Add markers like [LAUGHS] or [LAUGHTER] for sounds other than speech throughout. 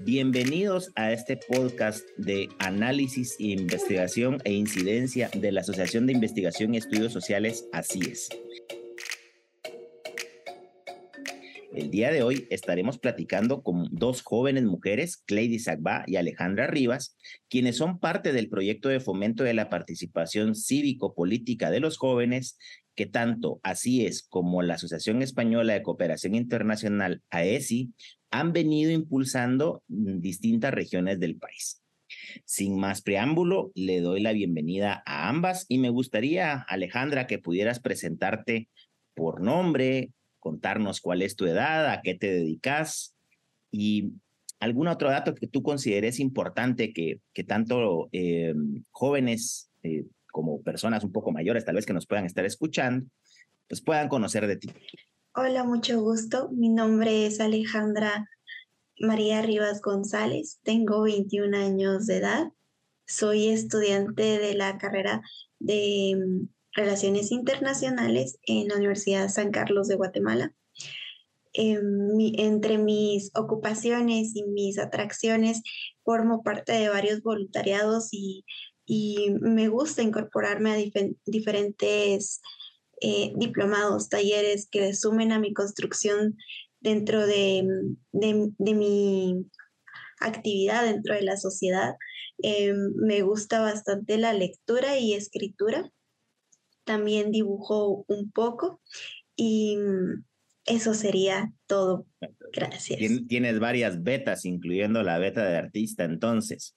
Bienvenidos a este podcast de análisis, investigación e incidencia de la Asociación de Investigación y Estudios Sociales, Así es. El día de hoy estaremos platicando con dos jóvenes mujeres, Cleidy Sagba y Alejandra Rivas, quienes son parte del proyecto de fomento de la participación cívico-política de los jóvenes que tanto Así es como la Asociación Española de Cooperación Internacional, AESI, han venido impulsando distintas regiones del país. Sin más preámbulo, le doy la bienvenida a ambas y me gustaría, Alejandra, que pudieras presentarte por nombre, contarnos cuál es tu edad, a qué te dedicas y algún otro dato que tú consideres importante que, que tanto eh, jóvenes eh, como personas un poco mayores, tal vez que nos puedan estar escuchando, pues puedan conocer de ti. Hola, mucho gusto. Mi nombre es Alejandra María Rivas González. Tengo 21 años de edad. Soy estudiante de la carrera de Relaciones Internacionales en la Universidad San Carlos de Guatemala. entre mis ocupaciones y mis atracciones formo parte de varios voluntariados y, me gusta incorporarme a diferentes eh, diplomados, talleres que sumen a mi construcción dentro de, de, mi actividad dentro de la sociedad. Em, me gusta bastante la lectura y escritura también dibujo un poco y eso sería todo. Gracias. Tienes varias betas, incluyendo la beta de artista, entonces.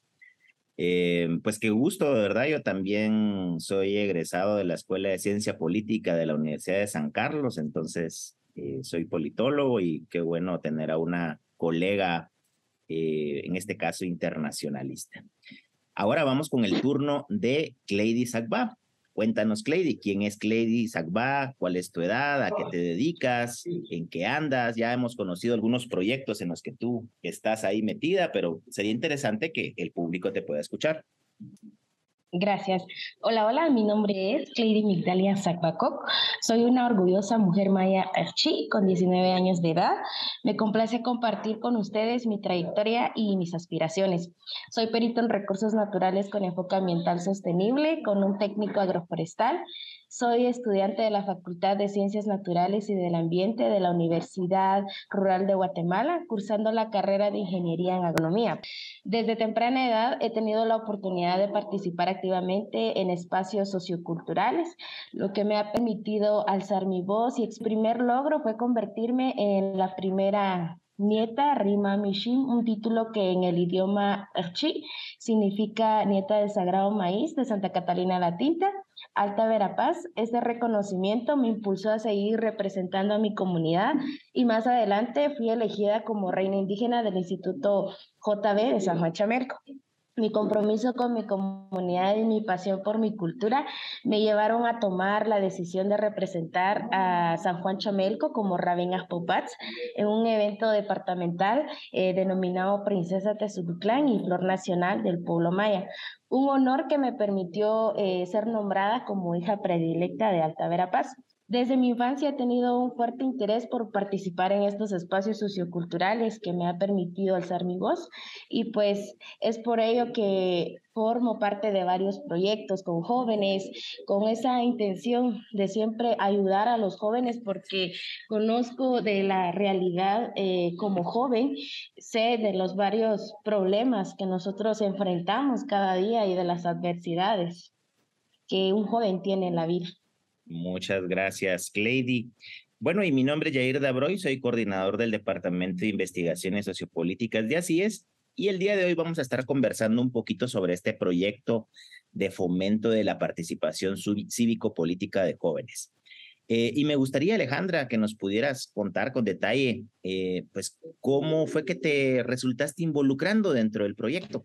Eh, pues qué gusto, de verdad. Yo también soy egresado de la Escuela de Ciencia Política de la Universidad de San Carlos, entonces eh, soy politólogo y qué bueno tener a una colega, eh, en este caso internacionalista. Ahora vamos con el turno de Cleidy Sagba. Cuéntanos, Cleidy, ¿quién es Cleidy Sagba? ¿Cuál es tu edad? ¿A qué te dedicas? ¿En qué andas? Ya hemos conocido algunos proyectos en los que tú estás ahí metida, pero sería interesante que el público te pueda escuchar. Gracias. Hola, hola, mi nombre es Cleidy Migdalia Zakbakok. Soy una orgullosa mujer maya archi con 19 años de edad. Me complace compartir con ustedes mi trayectoria y mis aspiraciones. Soy perito en recursos naturales con enfoque ambiental sostenible, con un técnico agroforestal soy estudiante de la Facultad de Ciencias Naturales y del Ambiente de la Universidad Rural de Guatemala, cursando la carrera de Ingeniería en Agronomía. Desde temprana edad he tenido la oportunidad de participar activamente en espacios socioculturales, lo que me ha permitido alzar mi voz y el primer logro fue convertirme en la primera nieta Rima Mishim, un título que en el idioma Archi significa nieta del Sagrado Maíz de Santa Catalina la Tinta Alta Verapaz. Este reconocimiento me impulsó a seguir representando a mi comunidad y más adelante fui elegida como reina indígena del Instituto JB de San Juan Chamerco. Mi compromiso con mi comunidad y mi pasión por mi cultura me llevaron a tomar la decisión de representar a San Juan Chamelco como Rabin Popats en un evento departamental eh, denominado Princesa Tezuluclán y Flor Nacional del Pueblo Maya. Un honor que me permitió eh, ser nombrada como hija predilecta de Alta Verapaz. Desde mi infancia he tenido un fuerte interés por participar en estos espacios socioculturales que me ha permitido alzar mi voz y pues es por ello que formo parte de varios proyectos con jóvenes, con esa intención de siempre ayudar a los jóvenes porque conozco de la realidad eh, como joven, sé de los varios problemas que nosotros enfrentamos cada día y de las adversidades que un joven tiene en la vida. Muchas gracias, Cleidy. Bueno, y mi nombre es Jair Dabroy, soy coordinador del Departamento de Investigaciones Sociopolíticas de Así es, y el día de hoy vamos a estar conversando un poquito sobre este proyecto de fomento de la participación cívico-política de jóvenes. Eh, y me gustaría, Alejandra, que nos pudieras contar con detalle, eh, pues, cómo fue que te resultaste involucrando dentro del proyecto.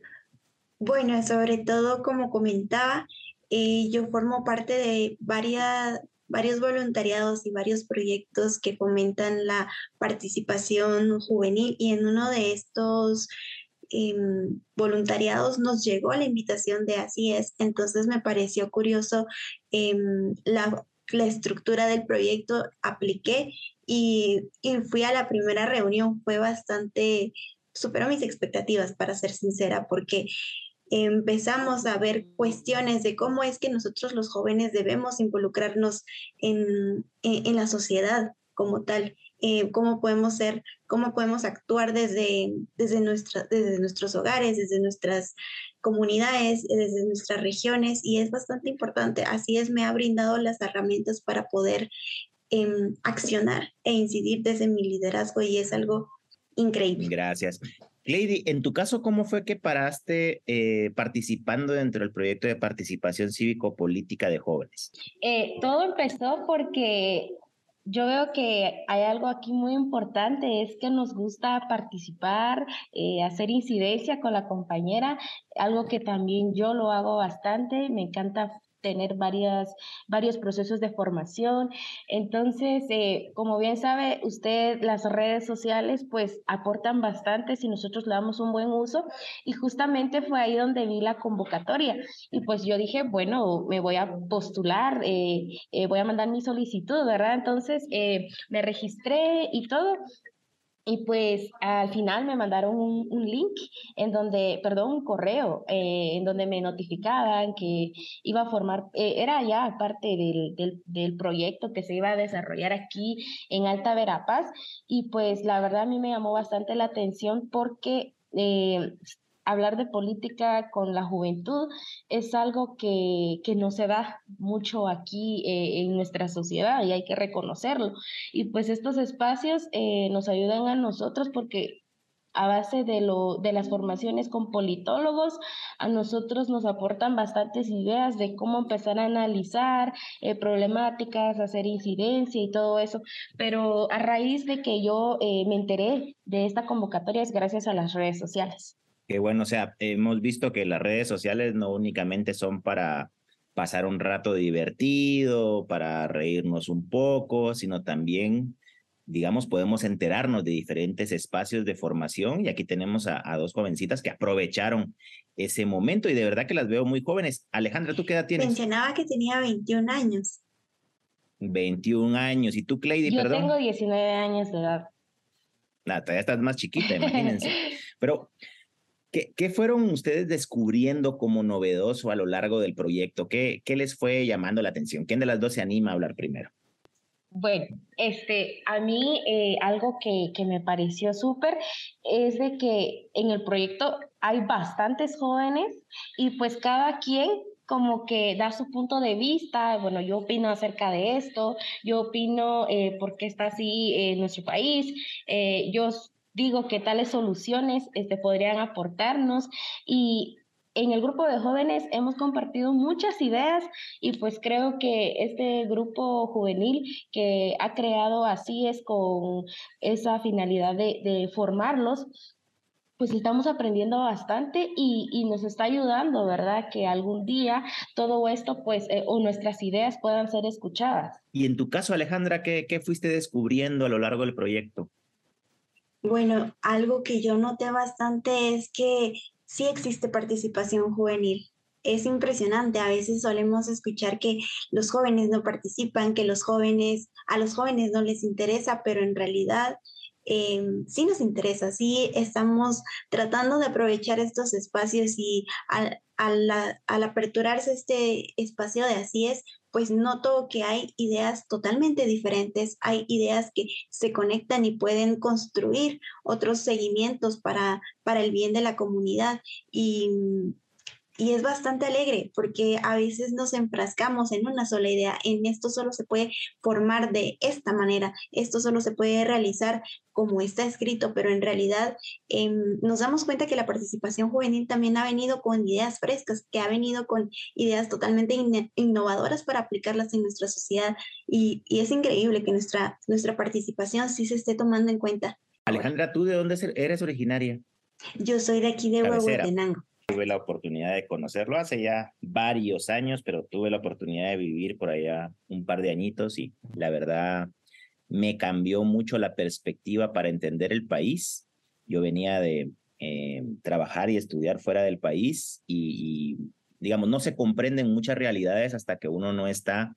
Bueno, sobre todo, como comentaba, eh, yo formo parte de varias, varios voluntariados y varios proyectos que fomentan la participación juvenil y en uno de estos em, voluntariados nos llegó la invitación de Así es, entonces me pareció curioso em, la, la, estructura del proyecto, apliqué y, y, fui a la primera reunión, fue bastante superó mis expectativas, para ser sincera, porque empezamos a ver cuestiones de cómo es que nosotros los jóvenes debemos involucrarnos en, en, la sociedad como tal, eh, cómo podemos ser, cómo podemos actuar desde, desde, nuestra, desde nuestros hogares, desde nuestras comunidades, desde nuestras regiones, y es bastante importante. Así es, me ha brindado las herramientas para poder em, accionar e incidir desde mi liderazgo y es algo increíble. Gracias. Lady, en tu caso, ¿cómo fue que paraste eh, participando dentro del proyecto de participación cívico-política de jóvenes? Eh, todo empezó porque yo veo que hay algo aquí muy importante, es que nos gusta participar, eh, hacer incidencia con la compañera, algo que también yo lo hago bastante, me encanta tener varias, varios procesos de formación. Entonces, eh, como bien sabe usted, las redes sociales pues aportan bastante si nosotros le damos un buen uso y justamente fue ahí donde vi la convocatoria y pues yo dije, bueno, me voy a postular, eh, eh, voy a mandar mi solicitud, ¿verdad? Entonces, me registré y todo y pues al final me mandaron un, link en donde, perdón, un correo eh, en donde me notificaban que iba a formar, eh, era ya parte del, del, del, proyecto que se iba a desarrollar aquí en Alta Verapaz. Y pues la verdad a mí me llamó bastante la atención porque eh, hablar de política con la juventud es algo que, que no se da mucho aquí eh, en nuestra sociedad y hay que reconocerlo. Y pues estos espacios eh, nos ayudan a nosotros porque a base de, lo, de las formaciones con politólogos, a nosotros nos aportan bastantes ideas de cómo empezar a analizar eh, problemáticas, hacer incidencia y todo eso. Pero a raíz de que yo me enteré de esta convocatoria es gracias a las redes sociales que bueno, o sea, hemos visto que las redes sociales no únicamente son para pasar un rato divertido, para reírnos un poco, sino también, digamos, podemos enterarnos de diferentes espacios de formación y aquí tenemos a, dos jovencitas que aprovecharon ese momento y de verdad que las veo muy jóvenes. Alejandra, ¿tú qué edad tienes? Mencionaba que tenía 21 años. 21 años. ¿Y tú, Cleidy, Yo perdón? tengo 19 años de edad. Nada, todavía estás más chiquita, imagínense. [LAUGHS] Pero ¿Qué, fueron ustedes descubriendo como novedoso a lo largo del proyecto? ¿Qué, ¿Qué les fue llamando la atención? ¿Quién de las dos se anima a hablar primero? Bueno, este, a mí eh, algo que, que, me pareció súper es de que en el proyecto hay bastantes jóvenes y pues cada quien como que da su punto de vista, bueno, yo opino acerca de esto, yo opino eh, por qué está así en nuestro país, eh, yo digo que tales soluciones este, podrían aportarnos y en el grupo de jóvenes hemos compartido muchas ideas y pues creo que este grupo juvenil que ha creado así es con esa finalidad de, formarlos, pues estamos aprendiendo bastante y, nos está ayudando, ¿verdad? Que algún día todo esto, pues, eh, o nuestras ideas puedan ser escuchadas. Y en tu caso, Alejandra, ¿qué, ¿qué fuiste descubriendo a lo largo del proyecto? Bueno, algo que yo noté bastante es que sí existe participación juvenil. Es impresionante, a veces solemos escuchar que los jóvenes no participan, que los jóvenes, a los jóvenes no les interesa, pero en realidad eh, sí nos interesa, sí estamos tratando de aprovechar estos espacios y al, al aperturarse este espacio de así es, pues noto que hay ideas totalmente diferentes, hay ideas que se conectan y pueden construir otros seguimientos para, para el bien de la comunidad. Y y es bastante alegre porque a veces nos enfrascamos en una sola idea, en esto solo se puede formar de esta manera, esto solo se puede realizar como está escrito, pero en realidad em, nos damos cuenta que la participación juvenil también ha venido con ideas frescas, que ha venido con ideas totalmente innovadoras para aplicarlas en nuestra sociedad y, y, es increíble que nuestra, nuestra participación sí se esté tomando en cuenta. Alejandra, ¿tú de dónde eres originaria? Yo soy de aquí de Huehuetenango tuve la oportunidad de conocerlo hace ya varios años, pero tuve la oportunidad de vivir por allá un par de añitos y la verdad me cambió mucho la perspectiva para entender el país. Yo venía de eh, trabajar y estudiar fuera del país y, digamos, no se comprenden muchas realidades hasta que uno no está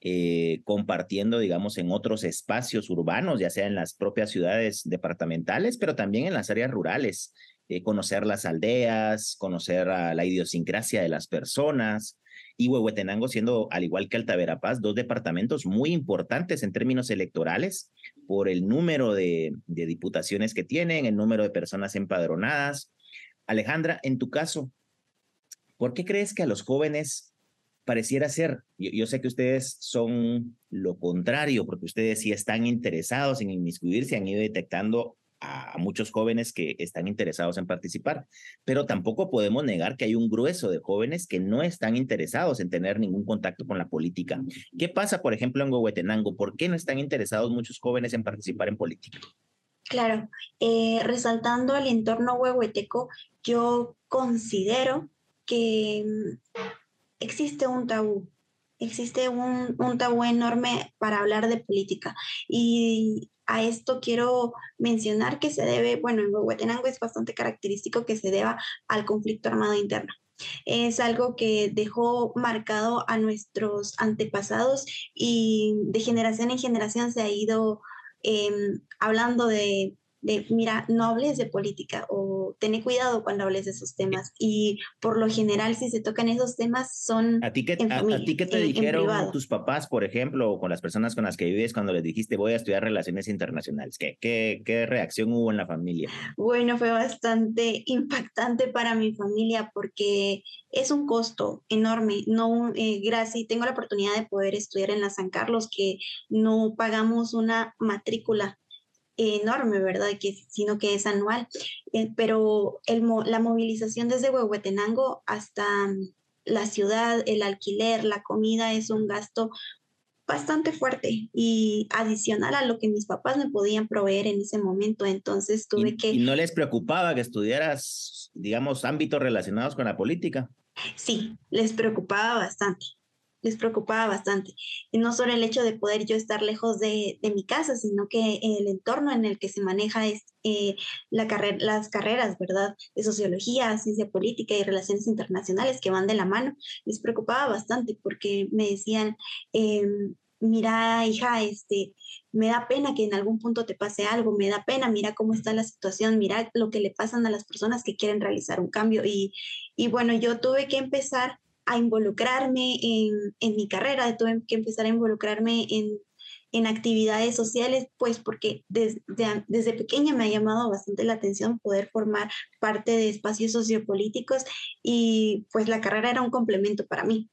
eh, compartiendo, digamos, en otros espacios urbanos, ya sea en las propias ciudades departamentales, pero también en las áreas rurales. Eh, conocer las aldeas, conocer la idiosincrasia de las personas, y Huehuetenango siendo, al igual que Altaverapaz, dos departamentos muy importantes en términos electorales por el número de, de diputaciones que tienen, el número de personas empadronadas. Alejandra, en tu caso, ¿por qué crees que a los jóvenes pareciera ser, yo, yo, sé que ustedes son lo contrario, porque ustedes sí están interesados en inmiscuirse, han ido detectando a, muchos jóvenes que están interesados en participar, pero tampoco podemos negar que hay un grueso de jóvenes que no están interesados en tener ningún contacto con la política. ¿Qué pasa, por ejemplo, en Huehuetenango? ¿Por qué no están interesados muchos jóvenes en participar en política? Claro, eh, resaltando el entorno huehueteco, yo considero que mm, existe un tabú, existe un, un, tabú enorme para hablar de política. Y a esto quiero mencionar que se debe, bueno, en Huehuetenango es bastante característico que se deba al conflicto armado interno. Es algo que dejó marcado a nuestros antepasados y de generación en generación se ha ido eh, hablando de de, mira, no hables de política o ten cuidado cuando hables de esos temas. Y por lo general, si se tocan esos temas, son... ¿A ti qué, a, ti qué te dijeron tus papás, por ejemplo, o con las personas con las que vives cuando les dijiste voy a estudiar relaciones internacionales? ¿Qué, qué, qué reacción hubo en la familia? Bueno, fue bastante impactante para mi familia porque es un costo enorme. No, eh, gracias, tengo la oportunidad de poder estudiar en la San Carlos, que no pagamos una matrícula enorme, ¿verdad? Que, sino que es anual. Eh, pero el, la movilización desde Huehuetenango hasta mm, la ciudad, el alquiler, la comida es un gasto bastante fuerte y adicional a lo que mis papás me podían proveer en ese momento. Entonces tuve que... ¿Y no les preocupaba que estudiaras, digamos, ámbitos relacionados con la política? Sí, les preocupaba bastante les preocupaba bastante. Y no solo el hecho de poder yo estar lejos de, de mi casa, sino que el entorno en el que se maneja es, eh, la carrera, las carreras, ¿verdad? De sociología, ciencia política y relaciones internacionales que van de la mano, les preocupaba bastante porque me decían, eh, mira, hija, este, me da pena que en algún punto te pase algo, me da pena, mira cómo está la situación, mira lo que le pasan a las personas que quieren realizar un cambio. Y, y bueno, yo tuve que empezar a involucrarme en, en, mi carrera, tuve que empezar a involucrarme en, en actividades sociales, pues porque desde, desde pequeña me ha llamado bastante la atención poder formar parte de espacios sociopolíticos y pues la carrera era un complemento para mí.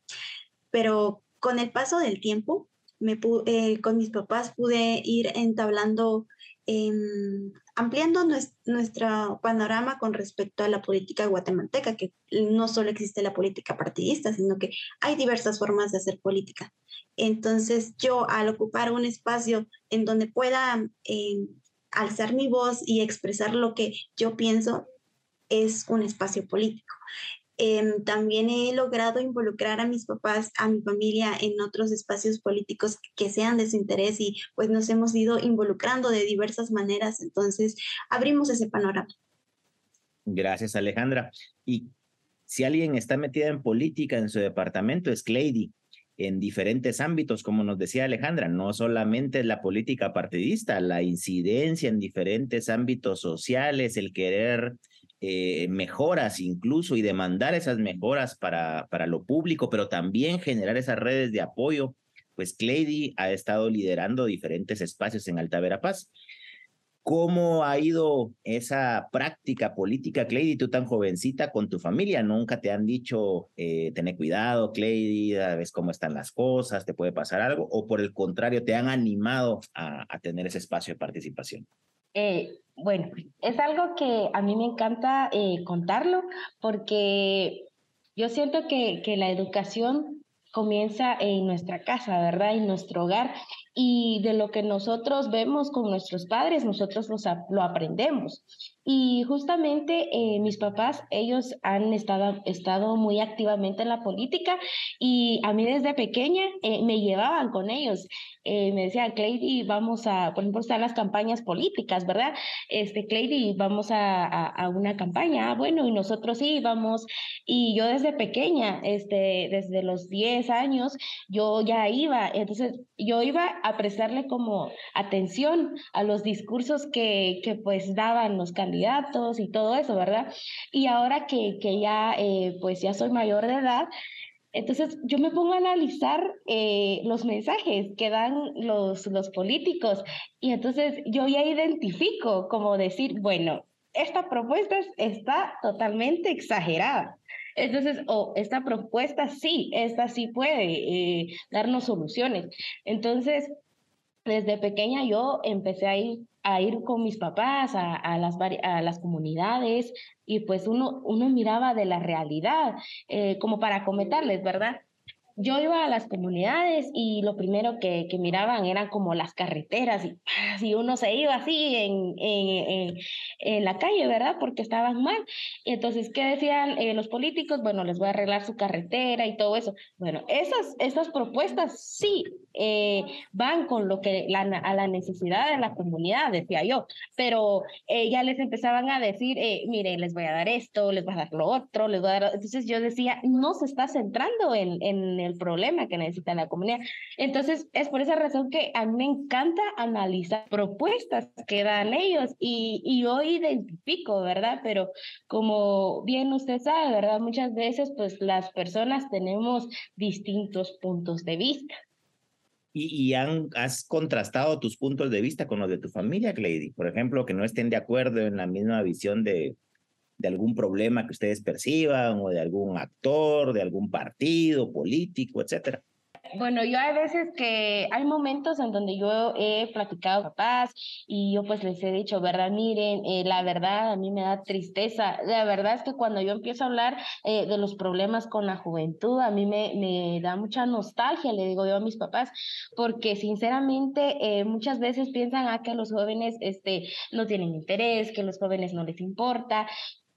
Pero con el paso del tiempo, me, eh, con mis papás pude ir entablando Em, ampliando nuestro panorama con respecto a la política guatemalteca, que no solo existe la política partidista, sino que hay diversas formas de hacer política. Entonces yo al ocupar un espacio en donde pueda em, alzar mi voz y expresar lo que yo pienso, es un espacio político. Em, también he logrado involucrar a mis papás, a mi familia en otros espacios políticos que sean de su interés y pues nos hemos ido involucrando de diversas maneras. Entonces, abrimos ese panorama. Gracias, Alejandra. Y si alguien está metida en política en su departamento, es Clady en diferentes ámbitos, como nos decía Alejandra, no solamente la política partidista, la incidencia en diferentes ámbitos sociales, el querer eh, mejoras incluso y demandar esas mejoras para, para lo público, pero también generar esas redes de apoyo. Pues Clady ha estado liderando diferentes espacios en Alta Verapaz. ¿Cómo ha ido esa práctica política, Clady, tú tan jovencita con tu familia? ¿Nunca te han dicho, eh, tener cuidado, Clady, ves cómo están las cosas, te puede pasar algo? ¿O por el contrario, te han animado a, a tener ese espacio de participación? Eh, bueno, es algo que a mí me encanta eh, contarlo porque yo siento que, que, la educación comienza en nuestra casa, ¿verdad? En nuestro hogar. Y de lo que nosotros vemos con nuestros padres, nosotros lo aprendemos. Y justamente eh, mis papás, ellos han estado, estado muy activamente en la política y a mí desde pequeña eh, me llevaban con ellos. Eh, me decían, Clady, vamos a, por ejemplo, están las campañas políticas, ¿verdad? Este, Clady, vamos a, a, una campaña. Ah, bueno, y nosotros sí, vamos. Y yo desde pequeña, este, desde los 10 años, yo ya iba. Entonces, yo iba a prestarle como atención a los discursos que, que pues daban los candidatos y todo eso, ¿verdad? Y ahora que, que ya, eh, pues ya soy mayor de edad, entonces yo me pongo a analizar eh, los mensajes que dan los, los políticos y entonces yo ya identifico como decir, bueno, esta propuesta está totalmente exagerada. Entonces, o esta propuesta sí, esta sí puede eh, darnos soluciones. Entonces, desde pequeña yo empecé a ir, a ir con mis papás a, las, a las comunidades y pues uno, uno miraba de la realidad, eh, como para comentarles, ¿verdad? yo iba a las comunidades y lo primero que, que miraban eran como las carreteras y, si uno se iba así en, en, en, la calle, ¿verdad? Porque estaban mal. Y entonces, ¿qué decían eh, los políticos? Bueno, les voy a arreglar su carretera y todo eso. Bueno, esas, esas propuestas sí eh, van con lo que la, a la necesidad de la comunidad, decía yo, pero eh, ya les empezaban a decir, mire, les voy a dar esto, les voy a dar lo otro, les voy a dar... Entonces yo decía, no se está centrando en, en el problema que necesita la comunidad. Entonces, es por esa razón que a mí me encanta analizar propuestas que dan ellos y, y yo identifico, ¿verdad? Pero como bien usted sabe, ¿verdad? Muchas veces, pues las personas tenemos distintos puntos de vista. ¿Y, han, has contrastado tus puntos de vista con los de tu familia, Clady? Por ejemplo, que no estén de acuerdo en la misma visión de, de algún problema que ustedes perciban o de algún actor, de algún partido político, etcétera. Bueno, yo hay veces que hay momentos en donde yo he platicado con papás y yo pues les he dicho, verdad, miren, eh, la verdad a mí me da tristeza. La verdad es que cuando yo empiezo a hablar eh, de los problemas con la juventud, a mí me, me da mucha nostalgia, le digo yo a mis papás, porque sinceramente eh, muchas veces piensan a ah, que los jóvenes este, no tienen interés, que los jóvenes no les importa,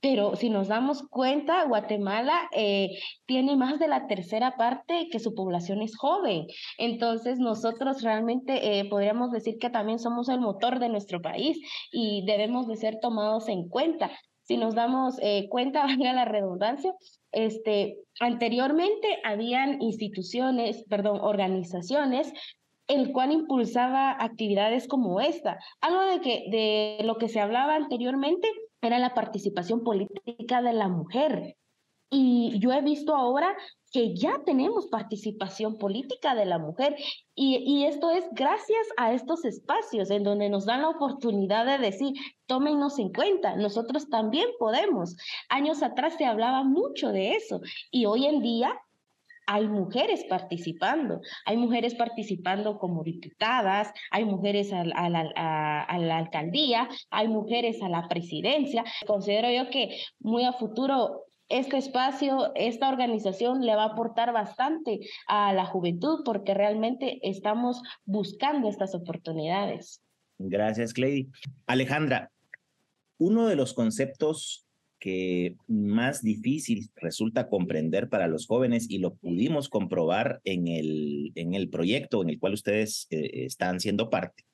pero si nos damos cuenta, Guatemala eh, tiene más de la tercera parte que su población es joven. Entonces nosotros realmente eh, podríamos decir que también somos el motor de nuestro país y debemos de ser tomados en cuenta. Si nos damos eh, cuenta, [LAUGHS] valga la redundancia, este, anteriormente habían instituciones, perdón, organizaciones el cual impulsaba actividades como esta. Algo de que de lo que se hablaba anteriormente era la participación política de la mujer. Y yo he visto ahora que ya tenemos participación política de la mujer y, y, esto es gracias a estos espacios en donde nos dan la oportunidad de decir, tómenos en cuenta, nosotros también podemos. Años atrás se hablaba mucho de eso y hoy en día hay mujeres participando, hay mujeres participando como diputadas, hay mujeres a, la alcaldía, hay mujeres a la presidencia. Considero yo que muy a futuro este espacio, esta organización le va a aportar bastante a la juventud porque realmente estamos buscando estas oportunidades. Gracias, Clay. Alejandra, uno de los conceptos que más difícil resulta comprender para los jóvenes y lo pudimos comprobar en el, en el proyecto en el cual ustedes eh, están siendo parte,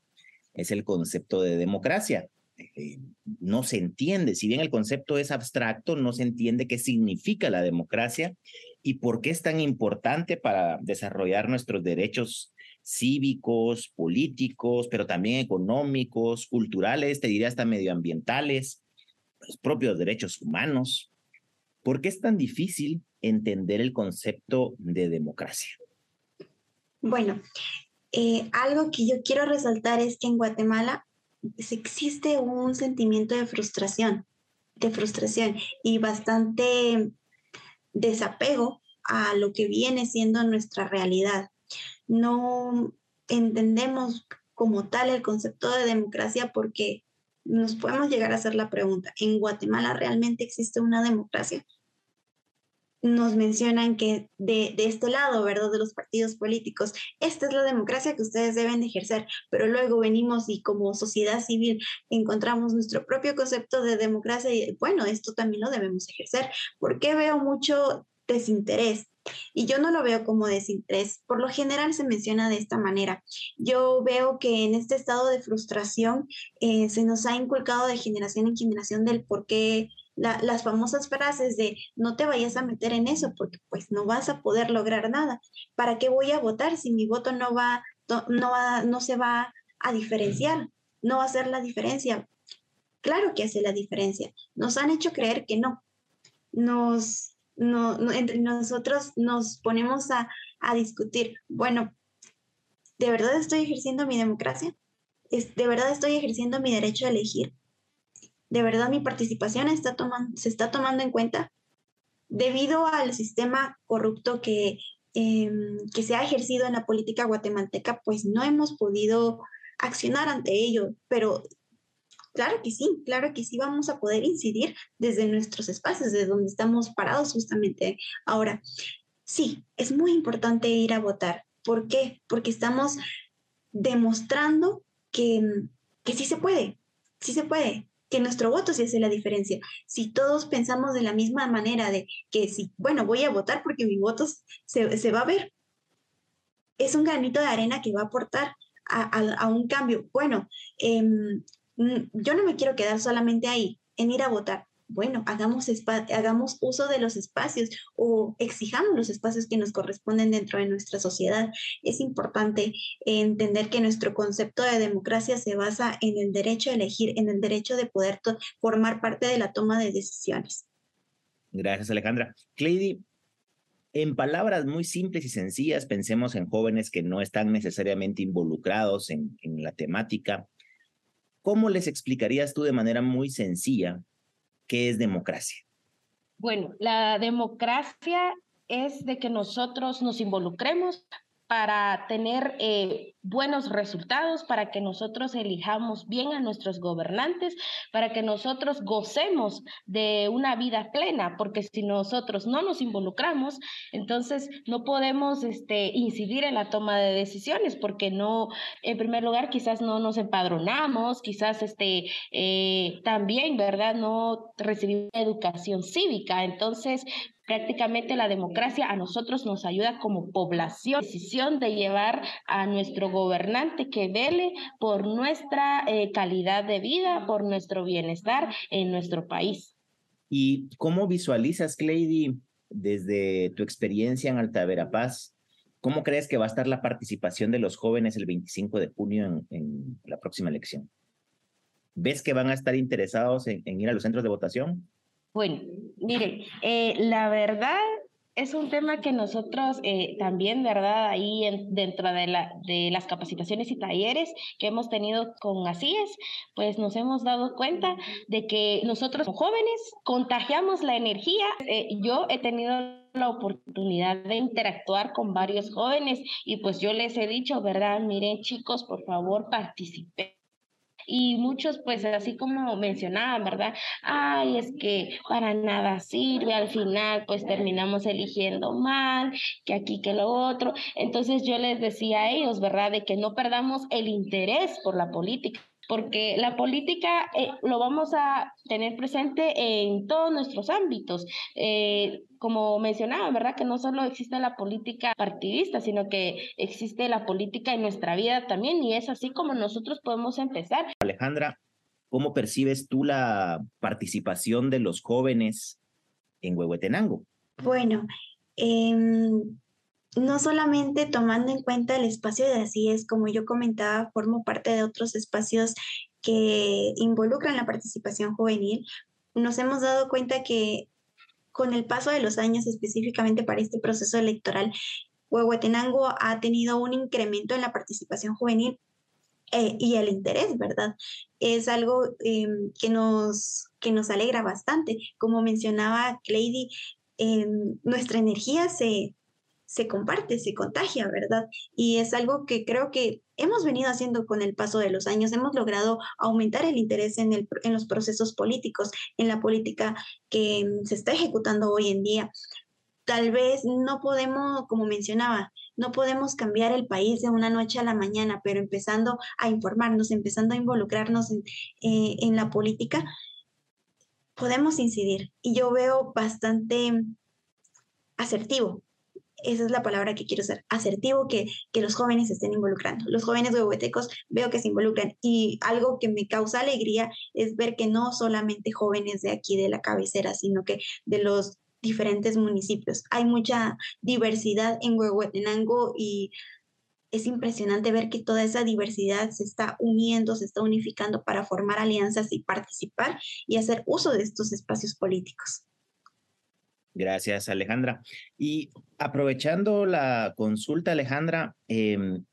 es el concepto de democracia. Eh, no se entiende, si bien el concepto es abstracto, no se entiende qué significa la democracia y por qué es tan importante para desarrollar nuestros derechos cívicos, políticos, pero también económicos, culturales, te diría hasta medioambientales los propios derechos humanos. ¿Por qué es tan difícil entender el concepto de democracia? Bueno, eh, algo que yo quiero resaltar es que en Guatemala existe un sentimiento de frustración, de frustración y bastante desapego a lo que viene siendo nuestra realidad. No entendemos como tal el concepto de democracia porque nos podemos llegar a hacer la pregunta, ¿en Guatemala realmente existe una democracia? nos mencionan que de, de, este lado, ¿verdad? De los partidos políticos, esta es la democracia que ustedes deben de ejercer, pero luego venimos y como sociedad civil encontramos nuestro propio concepto de democracia y bueno, esto también lo debemos ejercer. ¿Por qué veo mucho desinterés? Y yo no lo veo como desinterés. Por lo general se menciona de esta manera. Yo veo que en este estado de frustración eh, se nos ha inculcado de generación en generación del por qué las famosas frases de no te vayas a meter en eso porque pues no vas a poder lograr nada. ¿Para qué voy a votar si mi voto no va, no, va, no se va a diferenciar? No va a hacer la diferencia. Claro que hace la diferencia. Nos han hecho creer que no. Nos, no, entre nosotros nos ponemos a, a discutir, bueno, ¿de verdad estoy ejerciendo mi democracia? ¿De verdad estoy ejerciendo mi derecho a elegir? ¿De verdad mi participación está se está tomando en cuenta? Debido al sistema corrupto que, em, que se ha ejercido en la política guatemalteca, pues no hemos podido accionar ante ello, pero claro que sí, claro que sí vamos a poder incidir desde nuestros espacios, desde donde estamos parados justamente ahora. Sí, es muy importante ir a votar. ¿Por qué? Porque estamos demostrando que, que sí se puede, sí se puede que nuestro voto sí hace la diferencia. Si todos pensamos de la misma manera de que si, bueno, voy a votar porque mi voto se, va a ver, es un granito de arena que va a aportar a, un cambio. Bueno, em, yo no me quiero quedar solamente ahí, en ir a votar bueno, hagamos, hagamos uso de los espacios o exijamos los espacios que nos corresponden dentro de nuestra sociedad. Es importante entender que nuestro concepto de democracia se basa en el derecho a elegir, en el derecho de poder formar parte de la toma de decisiones. Gracias, Alejandra. Cleidy, en palabras muy simples y sencillas, pensemos en jóvenes que no están necesariamente involucrados en la temática. ¿Cómo les explicarías tú de manera muy sencilla ¿Qué es democracia? Bueno, la democracia es de que nosotros nos involucremos para tener eh, buenos resultados, para que nosotros elijamos bien a nuestros gobernantes, para que nosotros gocemos de una vida plena, porque si nosotros no nos involucramos, entonces no podemos este, incidir en la toma de decisiones, porque no, en primer lugar, quizás no nos empadronamos, quizás este, eh, también, ¿verdad? No recibimos educación cívica. Entonces, prácticamente la democracia a nosotros nos ayuda como población, decisión de llevar a nuestro gobernante que vele por nuestra eh, calidad de vida, por nuestro bienestar en nuestro país. ¿Y cómo visualizas, Cleidy, desde tu experiencia en Alta Verapaz, cómo crees que va a estar la participación de los jóvenes el 25 de junio en, la próxima elección? ¿Ves que van a estar interesados en ir a los centros de votación? Bueno, miren, eh, la verdad es un tema que nosotros eh, también, ¿verdad? Ahí dentro de, la, de las capacitaciones y talleres que hemos tenido con ACIES, pues nos hemos dado cuenta de que nosotros jóvenes contagiamos la energía. Eh, yo he tenido la oportunidad de interactuar con varios jóvenes y pues yo les he dicho, ¿verdad? Miren chicos, por favor participen y muchos pues así como mencionaban, ¿verdad? Ay, es que para nada sirve, al final pues terminamos eligiendo mal, que aquí, que lo otro. Entonces yo les decía a ellos, ¿verdad? De que no perdamos el interés por la política porque la política eh, lo vamos a tener presente en todos nuestros ámbitos. Eh, como mencionaba, ¿verdad? Que no solo existe la política partidista, sino que existe la política en nuestra vida también y es así como nosotros podemos empezar. Alejandra, ¿cómo percibes tú la participación de los jóvenes en Huehuetenango? Bueno, eh, no solamente tomando en cuenta el espacio de así es, como yo comentaba, formo parte de otros espacios que involucran la participación juvenil, nos hemos dado cuenta que con el paso de los años, específicamente para este proceso electoral, Huehuetenango ha tenido un incremento en la participación juvenil eh, y el interés, ¿verdad? Es algo em, que, nos, que nos alegra bastante. Como mencionaba Cleidy, em, nuestra energía se, se comparte, se contagia, ¿verdad? Y es algo que creo que hemos venido haciendo con el paso de los años. Hemos logrado aumentar el interés en, el, en los procesos políticos, en la política que se está ejecutando hoy en día. tal vez no podemos, como mencionaba, no podemos cambiar el país de una noche a la mañana, pero empezando a informarnos, empezando a involucrarnos en, eh, en la política, podemos incidir. Y yo veo bastante asertivo esa es la palabra que quiero usar, asertivo, que, que los jóvenes se estén involucrando. Los jóvenes huehuetecos veo que se involucran y algo que me causa alegría es ver que no solamente jóvenes de aquí de la cabecera, sino que de los diferentes municipios. Hay mucha diversidad en Huehuetenango y es impresionante ver que toda esa diversidad se está uniendo, se está unificando para formar alianzas y participar y hacer uso de estos espacios políticos. Gracias, Alejandra. Y aprovechando la consulta, Alejandra, em,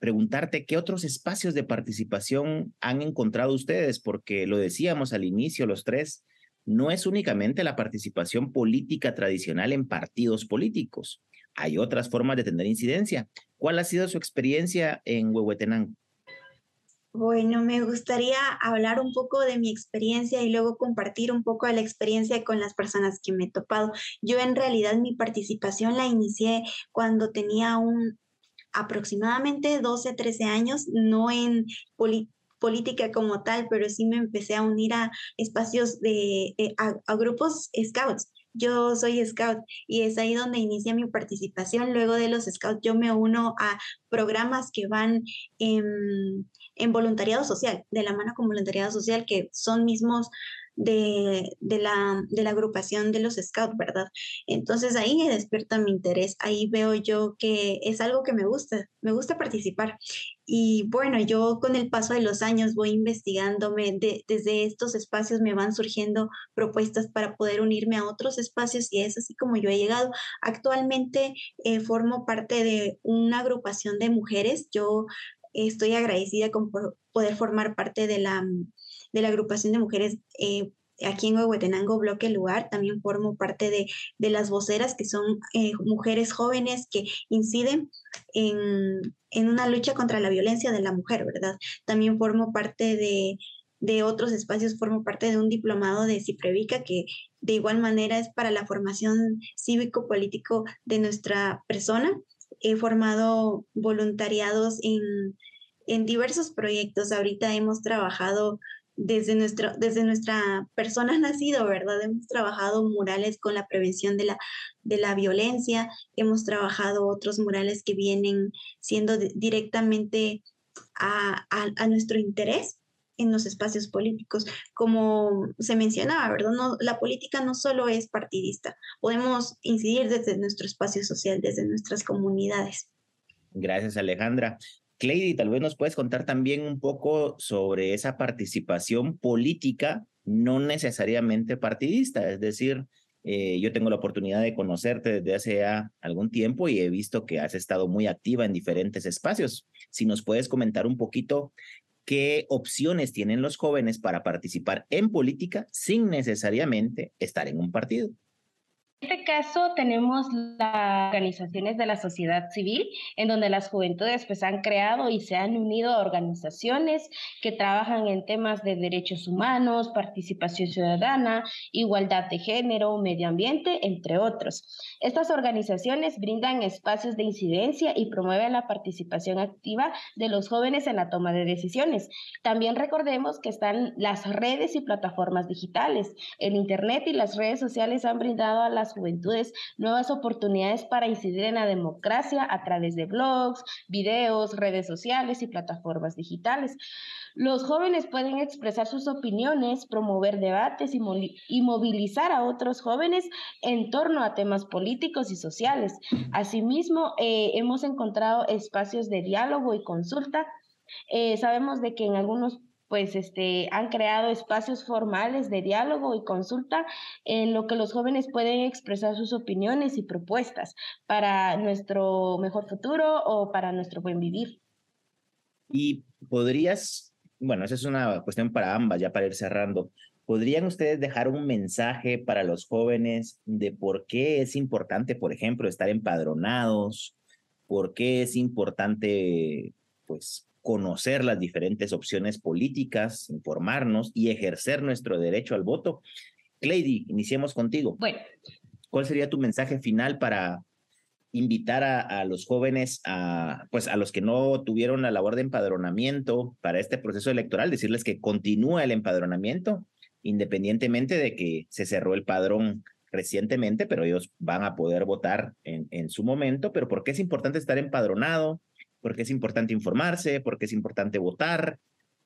preguntarte qué otros espacios de participación han encontrado ustedes, porque lo decíamos al inicio los tres, no es únicamente la participación política tradicional en partidos políticos, hay otras formas de tener incidencia. ¿Cuál ha sido su experiencia en Huehuetenango? Bueno, me gustaría hablar un poco de mi experiencia y luego compartir un poco de la experiencia con las personas que me he topado. Yo en realidad mi participación la inicié cuando tenía un aproximadamente 12, 13 años, no en política como tal, pero sí me empecé a unir a espacios de, eh, a grupos scouts. Yo soy scout y es ahí donde inicia mi participación. Luego de los scouts yo me uno a programas que van en en voluntariado social, de la mano con voluntariado social, que son mismos de, la, de la agrupación de los scouts, ¿verdad? Entonces ahí despierta mi interés, ahí veo yo que es algo que me gusta, me gusta participar. Y bueno, yo con el paso de los años voy investigándome, desde estos espacios me van surgiendo propuestas para poder unirme a otros espacios y es así como yo he llegado. Actualmente eh, formo parte de una agrupación de mujeres, yo Estoy agradecida con poder formar parte de la, de la agrupación de mujeres eh, aquí en Huehuetenango, Bloque Lugar. También formo parte de, de las voceras, que son eh, mujeres jóvenes que inciden en, en, una lucha contra la violencia de la mujer, ¿verdad? También formo parte de, de otros espacios, formo parte de un diplomado de Ciprevica que de igual manera es para la formación cívico-político de nuestra persona he formado voluntariados en, en diversos proyectos. Ahorita hemos trabajado desde, nuestro, desde nuestra persona [LAUGHS] nacido, ¿verdad? Hemos trabajado murales con la prevención de la, de la violencia, hemos trabajado otros murales que vienen siendo directamente a, a, nuestro interés en los espacios políticos. Como se mencionaba, ¿verdad? No, la política no solo es partidista, podemos incidir desde nuestro espacio social, desde nuestras comunidades. Gracias, Alejandra. Cleidy, tal vez nos puedes contar también un poco sobre esa participación política, no necesariamente partidista, es decir, eh, yo tengo la oportunidad de conocerte desde hace algún tiempo y he visto que has estado muy activa en diferentes espacios. Si nos puedes comentar un poquito qué opciones tienen los jóvenes para participar en política sin necesariamente estar en un partido. Este caso tenemos las organizaciones de la sociedad civil, en donde las juventudes pues han creado y se han unido a organizaciones que trabajan en temas de derechos humanos, participación ciudadana, igualdad de género, medio ambiente, entre otros. Estas organizaciones brindan espacios de incidencia y promueven la participación activa de los jóvenes en la toma de decisiones. También recordemos que están las redes y plataformas digitales. El Internet y las redes sociales han brindado a las juventudes nuevas oportunidades para incidir en la democracia a través de blogs, videos, redes sociales y plataformas digitales. Los jóvenes pueden expresar sus opiniones, promover debates y, movilizar a otros jóvenes en torno a temas políticos y sociales. Asimismo, eh, hemos encontrado espacios de diálogo y consulta. Eh, sabemos de que en algunos pues este, han creado espacios formales de diálogo y consulta en lo que los jóvenes pueden expresar sus opiniones y propuestas para nuestro mejor futuro o para nuestro buen vivir. Y podrías, bueno, esa es una cuestión para ambas, ya para ir cerrando. ¿Podrían ustedes dejar un mensaje para los jóvenes de por qué es importante, por ejemplo, estar empadronados? ¿Por qué es importante, pues, conocer las diferentes opciones políticas, informarnos y ejercer nuestro derecho al voto. Cleidy, iniciemos contigo. Bueno, ¿cuál sería tu mensaje final para invitar a, los jóvenes, a, pues a los que no tuvieron la labor de empadronamiento para este proceso electoral, decirles que continúa el empadronamiento, independientemente de que se cerró el padrón recientemente, pero ellos van a poder votar en, en su momento. Pero ¿por qué es importante estar empadronado? ¿Por qué es importante informarse? ¿Por qué es importante votar?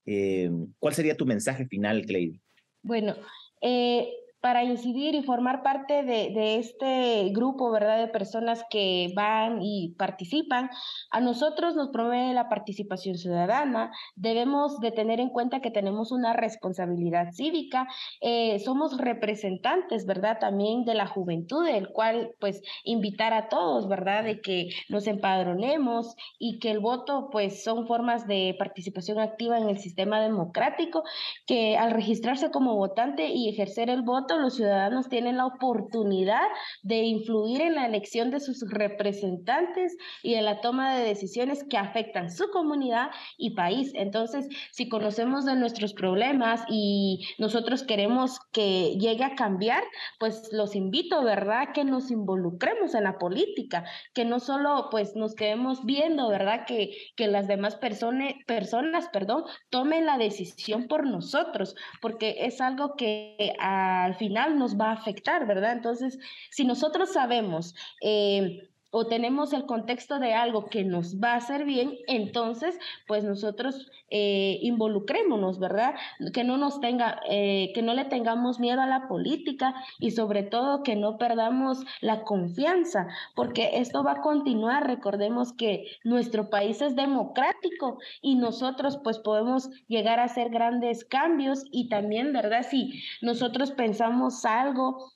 Eh, ¿Cuál sería tu mensaje final, Clay? Bueno, eh, para incidir y formar parte de, este grupo, ¿verdad?, de personas que van y participan, a nosotros nos provee la participación ciudadana, debemos de tener en cuenta que tenemos una responsabilidad cívica, eh, somos representantes, ¿verdad?, también de la juventud, el cual, pues, invitar a todos, ¿verdad?, de que nos empadronemos y que el voto, pues, son formas de participación activa en el sistema democrático, que al registrarse como votante y ejercer el voto, los ciudadanos tienen la oportunidad de influir en la elección de sus representantes y en la toma de decisiones que afectan su comunidad y país. Entonces, si conocemos de nuestros problemas y nosotros queremos que llegue a cambiar, pues los invito, ¿verdad?, que nos involucremos en la política, que no solo pues nos quedemos viendo, ¿verdad?, que, que las demás personas, personas, perdón, tomen la decisión por nosotros, porque es algo que al final final nos va a afectar, ¿verdad? Entonces, si nosotros sabemos eh, o tenemos el contexto de algo que nos va a hacer bien, entonces, pues nosotros eh, involucrémonos, ¿verdad? Que no nos tenga, eh, que no le tengamos miedo a la política y sobre todo que no perdamos la confianza, porque esto va a continuar. Recordemos que nuestro país es democrático y nosotros pues podemos llegar a hacer grandes cambios y también, ¿verdad? Si nosotros pensamos algo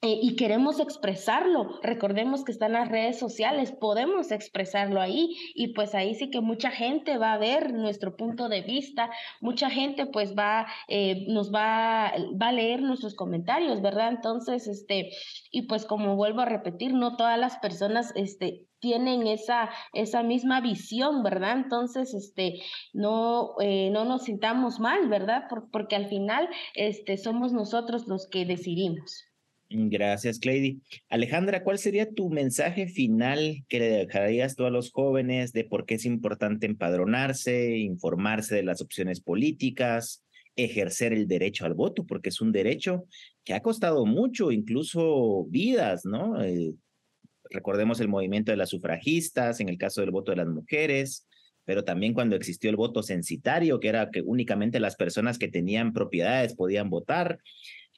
eh, y queremos expresarlo. Recordemos que están las redes sociales, podemos expresarlo ahí y pues ahí sí que mucha gente va a ver nuestro punto de vista, mucha gente pues va, eh, nos va, va a leer nuestros comentarios, ¿verdad? Entonces, este, y pues como vuelvo a repetir, no todas las personas, este, tienen esa, esa misma visión, ¿verdad? Entonces, este, no, eh, no nos sintamos mal, ¿verdad? porque al final, este, somos nosotros los que decidimos. Gracias, Clady. Alejandra, ¿cuál sería tu mensaje final que le dejarías tú a los jóvenes de por qué es importante empadronarse, informarse de las opciones políticas, ejercer el derecho al voto, porque es un derecho que ha costado mucho, incluso vidas, ¿no? Eh, recordemos el movimiento de las sufragistas, en el caso del voto de las mujeres, pero también cuando existió el voto censitario, que era que únicamente las personas que tenían propiedades podían votar.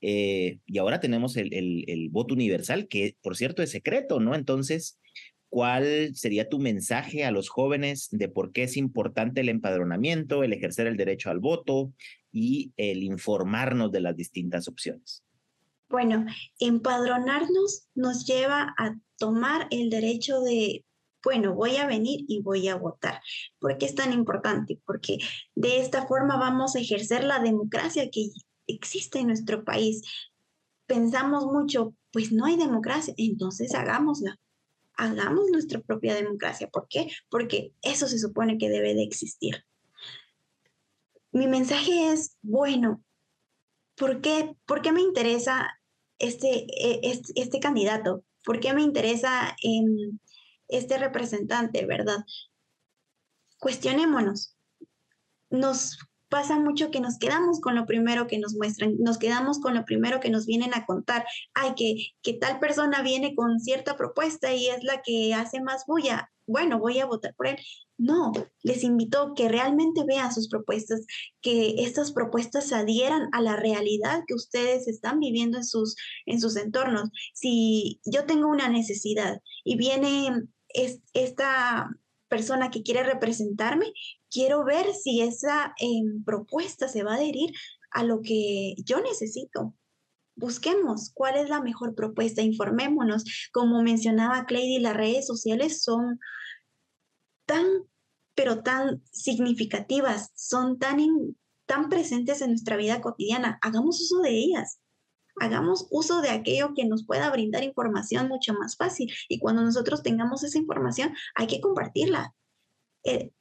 Eh, y ahora tenemos el, el, voto universal, que por cierto es secreto, ¿no? Entonces, ¿cuál sería tu mensaje a los jóvenes de por qué es importante el empadronamiento, el ejercer el derecho al voto y el informarnos de las distintas opciones? Bueno, empadronarnos nos lleva a tomar el derecho de, bueno, voy a venir y voy a votar. ¿Por qué es tan importante? Porque de esta forma vamos a ejercer la democracia que existe en nuestro país. Pensamos mucho, pues no hay democracia, entonces hagámosla. Hagamos nuestra propia democracia. ¿Por qué? Porque eso se supone que debe de existir. Mi mensaje es, bueno, ¿por qué, ¿por qué me interesa este, este, este candidato? ¿Por qué me interesa em, este representante, verdad? Cuestionémonos. Nos pasa mucho que nos quedamos con lo primero que nos muestran, nos quedamos con lo primero que nos vienen a contar. Ay, que, que tal persona viene con cierta propuesta y es la que hace más bulla. Bueno, voy a votar por él. No, les invito que realmente vean sus propuestas, que estas propuestas se adhieran a la realidad que ustedes están viviendo en sus, en sus entornos. Si yo tengo una necesidad y viene esta persona que quiere representarme, quiero ver si esa em, propuesta se va a adherir a lo que yo necesito. Busquemos cuál es la mejor propuesta, informémonos. Como mencionaba Clady, las redes sociales son tan, pero tan significativas, son tan, tan presentes en nuestra vida cotidiana. Hagamos uso de ellas hagamos uso de aquello que nos pueda brindar información mucho más fácil. Y cuando nosotros tengamos esa información, hay que compartirla. Eh,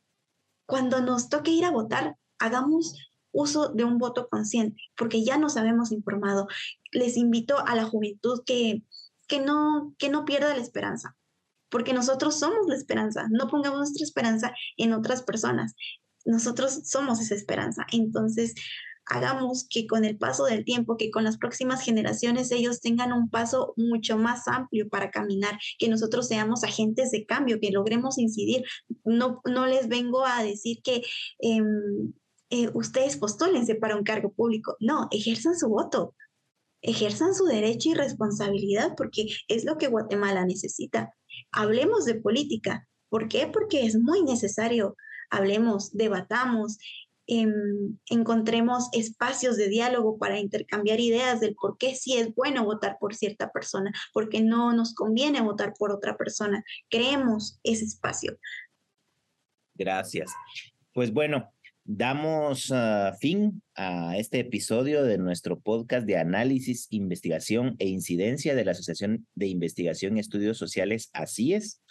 cuando nos toque ir a votar, hagamos uso de un voto consciente, porque ya nos habemos informado. Les invito a la juventud que, que no, que no pierda la esperanza, porque nosotros somos la esperanza. No pongamos nuestra esperanza en otras personas. Nosotros somos esa esperanza. Entonces, hagamos que con el paso del tiempo, que con las próximas generaciones ellos tengan un paso mucho más amplio para caminar, que nosotros seamos agentes de cambio, que logremos incidir. No, no les vengo a decir que em, eh, ustedes postólense para un cargo público, no, ejerzan su voto, ejerzan su derecho y responsabilidad porque es lo que Guatemala necesita. Hablemos de política. ¿Por qué? Porque es muy necesario. Hablemos, debatamos, Em, encontremos espacios de diálogo para intercambiar ideas del por qué sí es bueno votar por cierta persona, porque no nos conviene votar por otra persona. Creemos ese espacio. Gracias. Pues bueno, damos ah, fin a este episodio de nuestro podcast de análisis, investigación e incidencia de la Asociación de Investigación y Estudios Sociales, así es.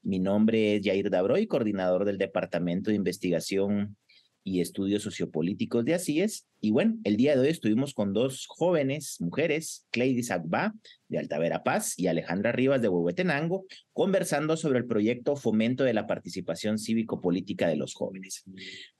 Mi nombre es Jair Dabroy, coordinador del Departamento de Investigación y estudios sociopolíticos de es Y bueno, el día de hoy estuvimos con dos jóvenes mujeres, Cleidy Agba de Altavera Paz y Alejandra Rivas de Huehuetenango, conversando sobre el proyecto Fomento de la Participación Cívico-Política de los Jóvenes.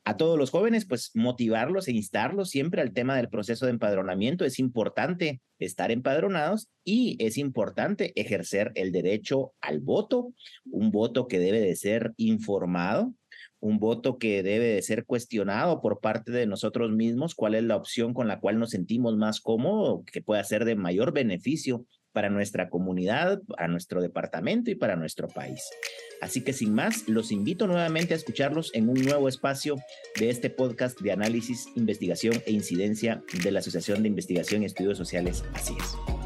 A todos los jóvenes, pues motivarlos e instarlos siempre al tema del proceso de empadronamiento. Es importante estar empadronados y es importante ejercer el derecho al voto, un voto que debe de ser informado, un voto que debe de ser cuestionado por parte de nosotros mismos, cuál es la opción con la cual nos sentimos más cómodos, que pueda ser de mayor beneficio para nuestra comunidad, para nuestro departamento y para nuestro país. Así que sin más, los invito nuevamente a escucharlos en un nuevo espacio de este podcast de análisis, investigación e incidencia de la Asociación de Investigación y Estudios Sociales. Así es.